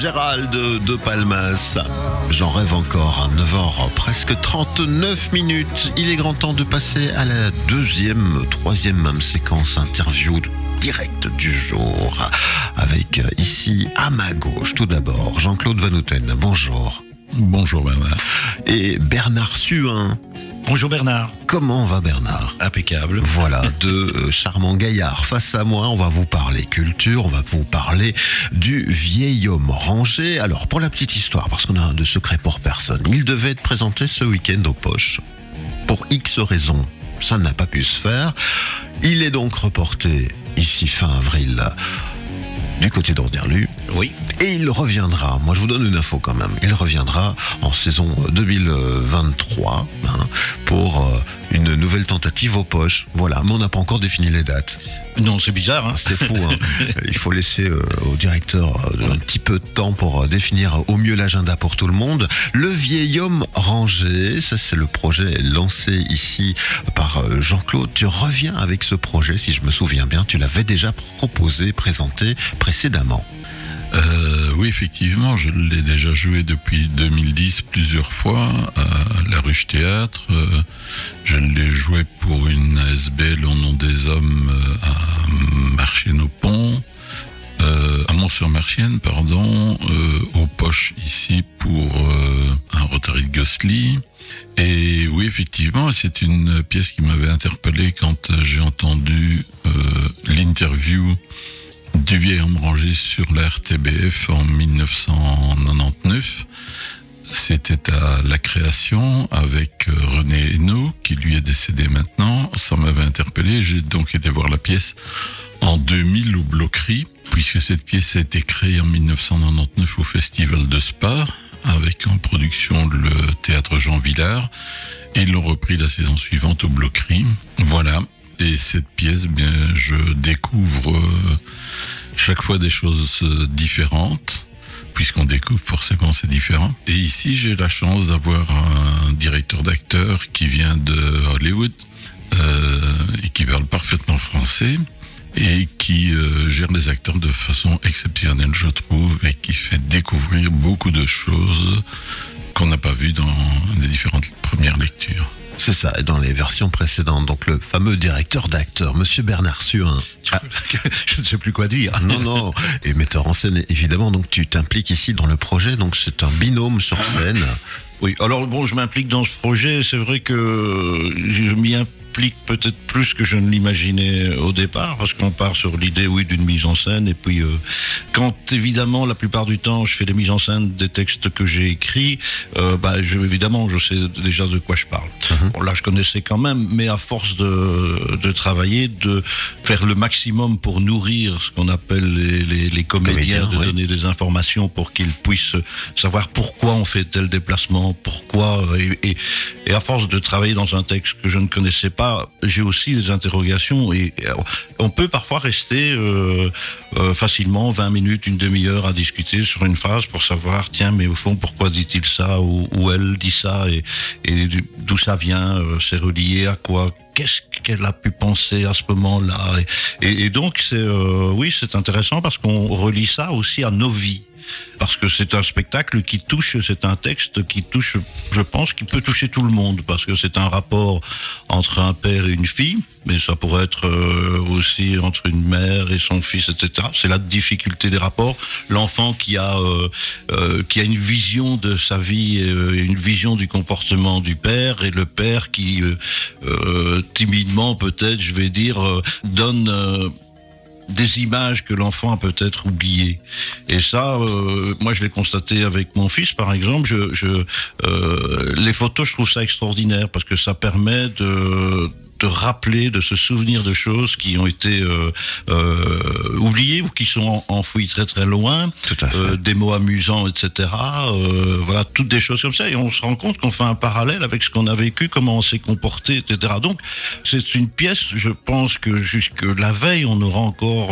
Gérald de Palmas. J'en rêve encore à 9h, presque 39 minutes. Il est grand temps de passer à la deuxième, troisième même séquence interview direct du jour. Avec ici à ma gauche, tout d'abord, Jean-Claude Van Houten. Bonjour. Bonjour Bernard. Et Bernard Suin. Bonjour Bernard. Comment va Bernard Impeccable. Voilà, deux euh, charmants gaillards face à moi. On va vous parler culture, on va vous parler du vieil homme rangé. Alors, pour la petite histoire, parce qu'on a de secret pour personne, il devait être présenté ce week-end aux poches. Pour X raisons, ça n'a pas pu se faire. Il est donc reporté ici fin avril du côté d'Orderlu. Oui. Et il reviendra, moi je vous donne une info quand même, il reviendra en saison 2023 hein, pour euh, une nouvelle tentative aux poches. Voilà, mais on n'a pas encore défini les dates. Non, c'est bizarre. Hein c'est fou. Hein il faut laisser euh, au directeur euh, un petit peu de temps pour euh, définir au mieux l'agenda pour tout le monde. Le vieil homme rangé, ça c'est le projet lancé ici par Jean-Claude. Tu reviens avec ce projet, si je me souviens bien, tu l'avais déjà proposé, présenté précédemment. Euh, oui, effectivement, je l'ai déjà joué depuis 2010 plusieurs fois à la Ruche Théâtre. Euh, je l'ai joué pour une ASBL au nom des hommes euh, à Marchienne-au-Pont, euh, à Mont-sur-Marchienne, pardon, aux Poches ici pour un Rotary de Gossely. Et oui, effectivement, c'est une pièce qui m'avait interpellé quand j'ai entendu l'interview du vieil homme rangé sur la RTBF en 1999. C'était à la création avec euh, René Hainaut, qui lui est décédé maintenant. Ça m'avait interpellé. J'ai donc été voir la pièce en 2000 au Bloquerie, puisque cette pièce a été créée en 1999 au Festival de Spa, avec en production le théâtre Jean Villard. Et ils l'ont repris la saison suivante au Bloquerie. Voilà. Et cette pièce, bien, je découvre euh, chaque fois des choses euh, différentes, puisqu'on découvre forcément c'est différent. Et ici, j'ai la chance d'avoir un directeur d'acteur qui vient de Hollywood euh, et qui parle parfaitement français et qui gère les acteurs de façon exceptionnelle, je trouve, et qui fait découvrir beaucoup de choses qu'on n'a pas vues dans les différentes premières lectures. C'est ça, dans les versions précédentes. Donc le fameux directeur d'acteur, Monsieur Bernard Suin. Ah. Je ne sais plus quoi dire. Non, non, et metteur en scène, évidemment. Donc tu t'impliques ici dans le projet, donc c'est un binôme sur scène. Oui, alors bon, je m'implique dans ce projet. C'est vrai que je m'y implique peut-être plus que je ne l'imaginais au départ, parce qu'on part sur l'idée, oui, d'une mise en scène. Et puis, euh, quand évidemment, la plupart du temps, je fais des mises en scène des textes que j'ai écrits, euh, bah, je, évidemment, je sais déjà de quoi je parle. Mhm. Bon, là, je connaissais quand même, mais à force de, de travailler, de faire le maximum pour nourrir ce qu'on appelle les, les, comédiens, de donner des informations pour qu'ils puissent savoir pourquoi on fait tel déplacement, pourquoi, et, et à force de travailler dans un texte que je ne connaissais pas, j'ai aussi des interrogations et on peut parfois rester euh, euh, facilement 20 minutes, une demi-heure à discuter sur une phrase pour savoir, tiens, mais au fond, pourquoi dit-il ça ou, elle dit ça et, d'où ça euh, c'est relié à quoi? Qu'est-ce qu'elle a pu penser à ce moment-là? Et, donc c'est oui c'est intéressant parce qu'on relie ça aussi à nos vies parce que c'est un spectacle qui touche, c'est un texte qui touche, je pense, qui peut toucher tout le monde, parce que c'est un rapport entre un père et une fille, mais ça pourrait être euh, aussi entre une mère et son fils, etc. C'est la difficulté des rapports. L'enfant qui a euh, euh, qui a une vision de sa vie, et une vision du comportement du père, et le père qui timidement, peut-être, je vais dire, donne des images que l'enfant a peut-être oubliées. Et ça, euh, moi, je l'ai constaté avec mon fils, par exemple. Euh, les photos, je trouve ça extraordinaire parce que ça permet de de rappeler, de se souvenir de choses qui ont été euh, euh, oubliées ou qui sont enfouies très très loin, euh, des mots amusants, etc. voilà, toutes des choses comme ça. Et on se rend compte qu'on fait un parallèle avec ce qu'on a vécu, comment on s'est comporté, etc. Donc, c'est une pièce, je pense que jusque la veille, on aura encore,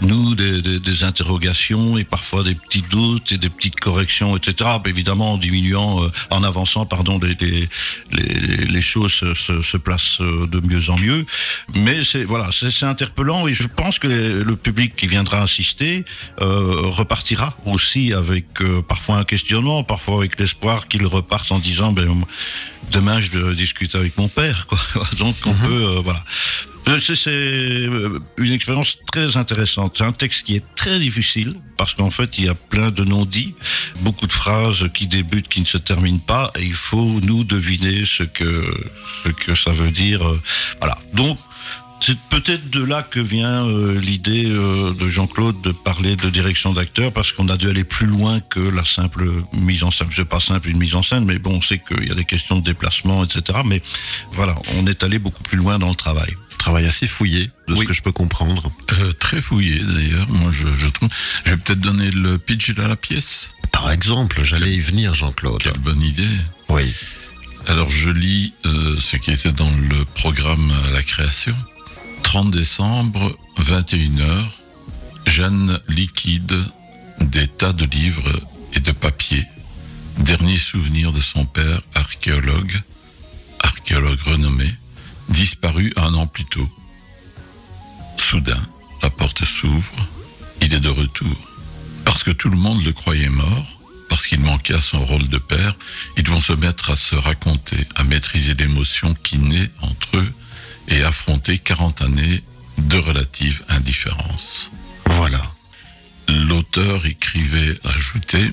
nous, des, des interrogations et parfois des petits doutes et des petites corrections, etc. Évidemment, en diminuant, euh, en avançant, pardon, les, les, les, les choses se, se, se, de mieux en mieux. Mais c'est voilà, c'est interpellant et je pense que le public qui viendra assister euh, repartira aussi avec euh, parfois un questionnement, parfois avec l'espoir qu'il reparte en disant ben demain je discute avec mon père. Quoi. Donc on mm -hmm. peut euh, voilà. C'est une expérience très intéressante. C'est un texte qui est très difficile parce qu'en fait, il y a plein de non-dits, beaucoup de phrases qui débutent, qui ne se terminent pas, et il faut nous deviner ce que, ça veut dire. Voilà. Donc, c'est peut-être de là que vient euh, l'idée euh, de Jean-Claude de parler de direction d'acteur, parce qu'on a dû aller plus loin que la simple mise en scène. C'est pas simple une mise en scène, mais bon, on sait qu'il y a des questions de déplacement, etc. Mais voilà, on est allé beaucoup plus loin dans le travail. Travail assez fouillé, de oui. ce que je peux comprendre. Euh, très fouillé d'ailleurs, moi je, je, trouve. Je vais peut-être donner le pitch de la pièce. Par exemple, j'allais y venir, Jean-Claude. Quelle bonne idée. Oui. Alors je lis ce qui était dans le programme à la création. 30 décembre, 21h, Jeanne liquide des tas de livres et de papiers. Dernier souvenir de son père, archéologue, archéologue renommé, disparu un an plus tôt. Soudain, la porte s'ouvre, il est de retour. Parce que tout le monde le croyait mort, parce qu'il manquait à son rôle de père, ils vont se mettre à se raconter, à maîtriser l'émotion qui naît entre eux et affronter 40 années de relative indifférence. Voilà. L'auteur écrivait, ajoutait,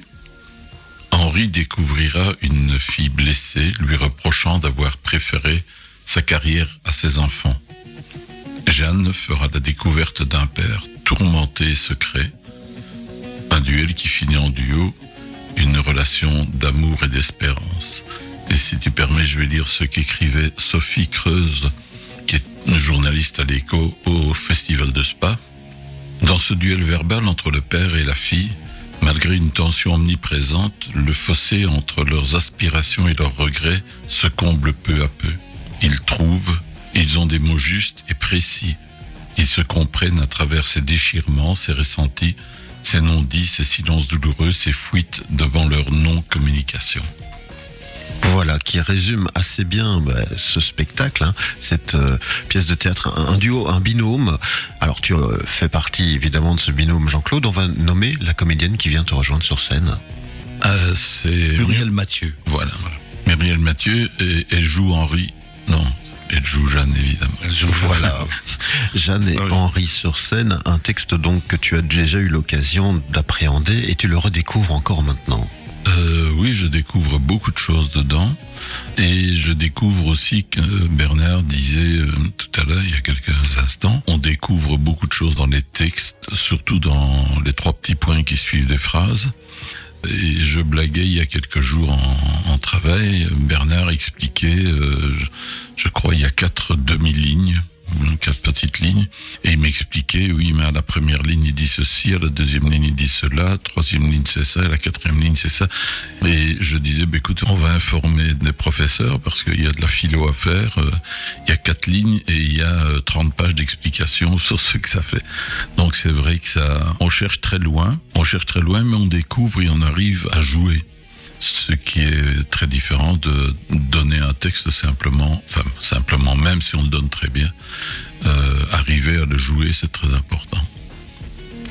Henri découvrira une fille blessée lui reprochant d'avoir préféré sa carrière à ses enfants. Jeanne fera la découverte d'un père tourmenté et secret, un duel qui finit en duo, une relation d'amour et d'espérance. Et si tu permets, je vais lire ce qu'écrivait Sophie Creuse journaliste à l'écho au Festival de Spa. Dans ce duel verbal entre le père et la fille, malgré une tension omniprésente, le fossé entre leurs aspirations et leurs regrets se comble peu à peu. Ils trouvent, ils ont des mots justes et précis. Ils se comprennent à travers ces déchirements, ces ressentis, ces non-dits, ces silences douloureux, ces fuites devant leur non-communication. Voilà, qui résume assez bien bah, ce spectacle, hein, cette euh, pièce de théâtre, un, un, duo, un binôme. Alors tu euh, fais partie évidemment de ce binôme, Jean-Claude. On va nommer la comédienne qui vient te rejoindre sur scène. Euh, C'est Muriel Mathieu. Voilà. Muriel Mathieu, et elle joue Henri. Elle joue Jeanne, évidemment. Joue, voilà. Jeanne et oui. Henri sur scène, un texte donc que tu as déjà eu l'occasion d'appréhender et tu le redécouvres encore maintenant. Euh, oui, je découvre beaucoup de choses dedans. Et je découvre aussi que Bernard disait euh, tout à l'heure, il y a quelques instants, on découvre beaucoup de choses dans les textes, surtout dans les trois petits points qui suivent des phrases. Et je blaguais il y a quelques jours en, travail. Bernard expliquait, euh, je, je crois, il y a quatre demi-lignes quatre petites lignes, et il m'expliquait, oui, mais à la première ligne, il dit ceci, à la deuxième ligne, il dit cela, la troisième ligne, c'est ça, et la quatrième ligne, c'est ça. Et je disais, bah, écoute, on va informer des professeurs, parce qu'il y a de la philo à faire, euh, il y a quatre lignes, et il y a euh, 30 pages d'explications sur ce que ça fait. Donc c'est vrai que ça, on cherche très loin, on cherche très loin, mais on découvre et on arrive à jouer ce qui est très différent de donner un texte simplement, enfin simplement, même si on le donne très bien, euh, arriver à le jouer, c'est très important.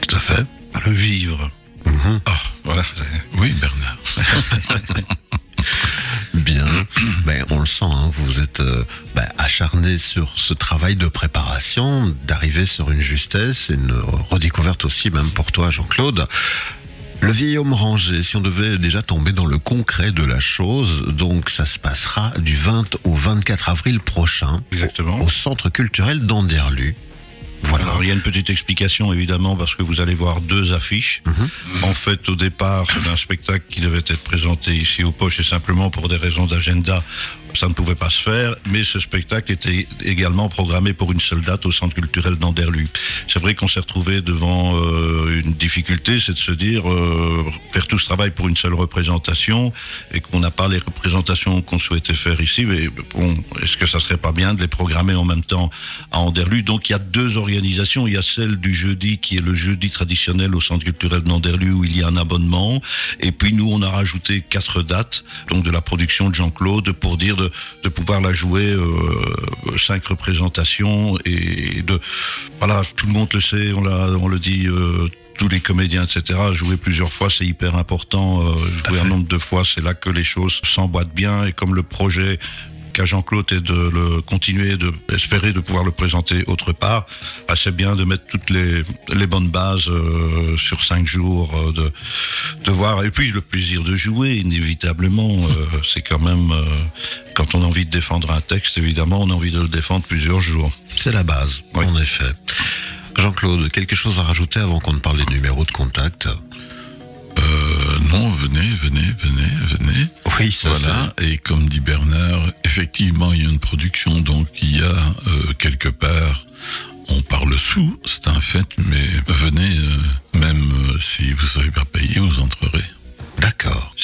Tout à fait. À le vivre. Mm -hmm. Ah, voilà. Oui, Bernard. Bien, ben, on le sent, hein, vous êtes euh, ben, acharné sur ce travail de préparation, d'arriver sur une justesse, une redécouverte aussi, même pour toi, Jean-Claude. Le vieil homme rangé, si on devait déjà tomber dans le concret de la chose, donc ça se passera du 20 au 24 avril prochain Exactement. Au, au centre culturel d'Anderlu. Voilà. Alors, il y a une petite explication évidemment parce que vous allez voir deux affiches. -hmm. En fait, au départ, c'est un spectacle qui devait être présenté ici au Poche et simplement pour des raisons d'agenda, ça ne pouvait pas se faire, mais ce spectacle était également programmé pour une seule date au Centre culturel d'Anderlu. C'est vrai qu'on s'est retrouvé devant euh, une difficulté, c'est de se dire euh, faire tout ce travail pour une seule représentation et qu'on n'a pas les représentations qu'on souhaitait faire ici. Mais bon, est-ce que ça serait pas bien de les programmer en même temps à Anderlu Donc il y a deux organisations. Il y a celle du jeudi qui est le jeudi traditionnel au Centre culturel d'Anderlu où il y a un abonnement. Et puis nous, on a rajouté quatre dates, donc de la production de Jean-Claude pour dire de, de pouvoir la jouer euh, cinq représentations et de voilà, tout le monde le sait, on, l'a, on le dit. Euh, tous les comédiens, etc. Jouer plusieurs fois, c'est hyper important. Euh, jouer un nombre de fois, c'est là que les choses s'emboîtent bien. Et comme le projet qu'a Jean-Claude est de le continuer, de espérer de pouvoir le présenter autre part, bah, c'est bien de mettre toutes les, les bonnes bases euh, sur cinq jours, euh, de, de voir. Et puis le plaisir de jouer, inévitablement, euh, c'est quand même euh, quand on a envie de défendre un texte, évidemment, on a envie de le défendre plusieurs jours. C'est la base, Oui. en effet. Jean-Claude, quelque chose à rajouter avant qu'on ne parle des numéros de contact? Euh, non, venez, venez, venez, venez. Oui, ça Voilà, et comme dit Bernard, effectivement, il y a une production, donc il y a quelque part, on parle sous, c'est un fait, mais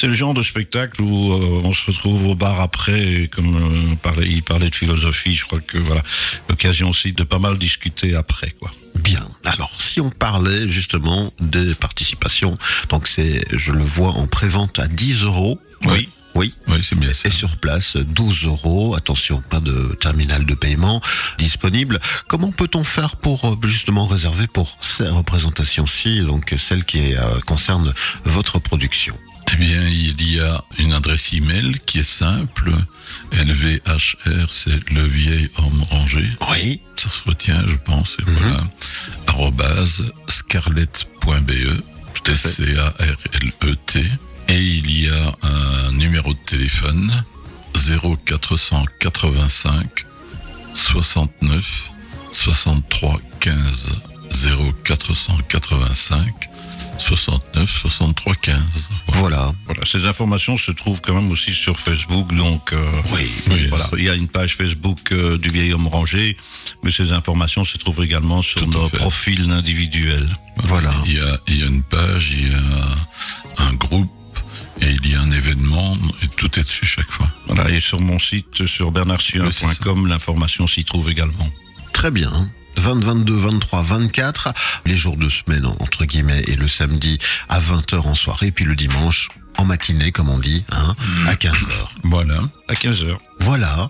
C'est le genre de spectacle où euh, on se retrouve au bar après, et comme euh, parlait- il parlait de philosophie, je crois que voilà, l'occasion aussi de pas mal discuter après, quoi. Bien. Alors, si on parlait justement des participations, donc c'est, je le vois en prévente à 10 euros. Oui. Oui. Oui, c'est bien ça. Et sur place, 12 euros. Attention, pas de terminal de paiement disponible. Comment peut-on faire pour euh, justement réserver pour ces représentations-ci, donc celles qui concernent votre production? Eh bien, il y a une adresse email qui est simple. LVHR, c'est le vieil homme rangé. Oui. Ça se retient, je pense. Et voilà. Arrobase scarlett.be. Tout fait. C-A-R-L-E-T. Et il y a un numéro de téléphone 0485 69 63 15 0485 69 63 15. Voilà. Voilà, ces informations se trouvent quand même aussi sur Facebook, donc euh, Oui. Voilà, il y a une page Facebook euh, du vieil homme rangé, mais ces informations se trouvent également sur nos profils individuels. Voilà. Il y, a, une page, il y a un groupe et il y a un événement et tout est dessus chaque fois. Voilà, et sur mon site, sur Oui, bernardsuin.com, l'information s'y trouve également. Très bien. 20, 22, 23, 24, les jours de semaine, entre guillemets, et le samedi à 20h en soirée, puis le dimanche en matinée, comme on dit, hein, à 15h. Voilà. À 15h. Voilà.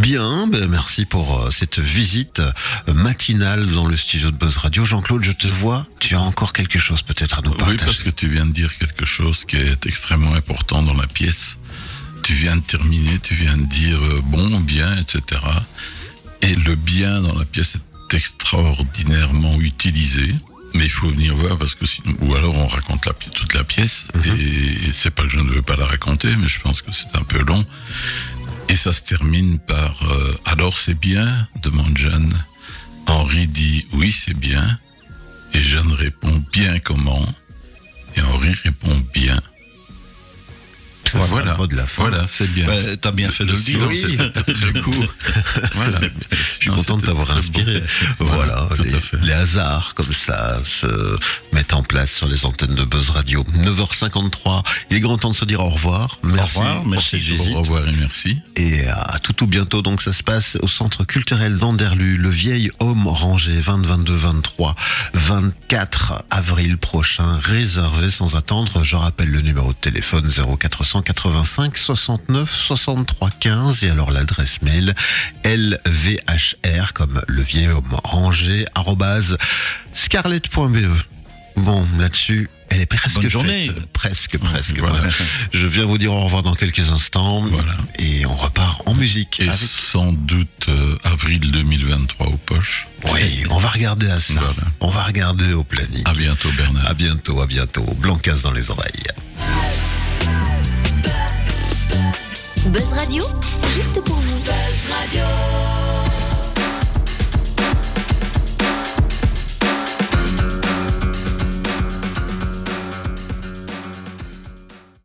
Bien, ben merci pour euh, cette visite euh, matinale dans le studio de Buzz Radio. Jean-Claude, je te vois, tu as encore quelque chose peut-être à nous Oui, partager. parce que tu viens de dire quelque chose qui est extrêmement important dans la pièce. Tu viens de terminer, tu viens de dire euh, bon, bien, etc. Et le bien dans la pièce est extraordinairement utilisé. Mais il faut venir voir parce que sinon, ou alors on raconte la, toute la pièce et c'est pas que je ne veux pas la raconter, mais je pense que c'est un peu long. Et ça se termine par euh, alors c'est bien demande Jeanne. Henri dit oui c'est bien et Jeanne répond bien comment? Et Henri répond bien. Voilà, le mot de la fin. voilà, c'est bien. Ouais, T'as bien fait de le dire. Oui. très court. voilà. Je suis content de t'avoir inspiré. Voilà, tout les, hasards comme ça se mettent en place sur les antennes de Buzz Radio. 9h53, il est grand temps de se dire au revoir. Merci, revoir, pour merci, cette au visite. Au revoir et merci. Et à tout ou bientôt, donc ça se passe au centre culturel d'Anderlu, le vieil homme rangé, 20, 22, 23, 24 avril prochain, réservé sans attendre. Je rappelle le numéro de téléphone 0485 69 63 15 et alors l'adresse mail lvhr comme le vieil homme rangé, arrobase scarlett.be. Bon, là-dessus, elle est presque Bonne journée. faite. Presque, presque. Voilà. voilà. Je viens vous dire au revoir dans quelques instants. Voilà. Et on repart en musique. Et avec- sans doute euh, avril 2023 aux poches. Oui, on va regarder à ça. On va regarder au planning. À bientôt Bernard. À bientôt, à bientôt. Blancas dans les oreilles. Buzz Radio, juste pour vous. Buzz Radio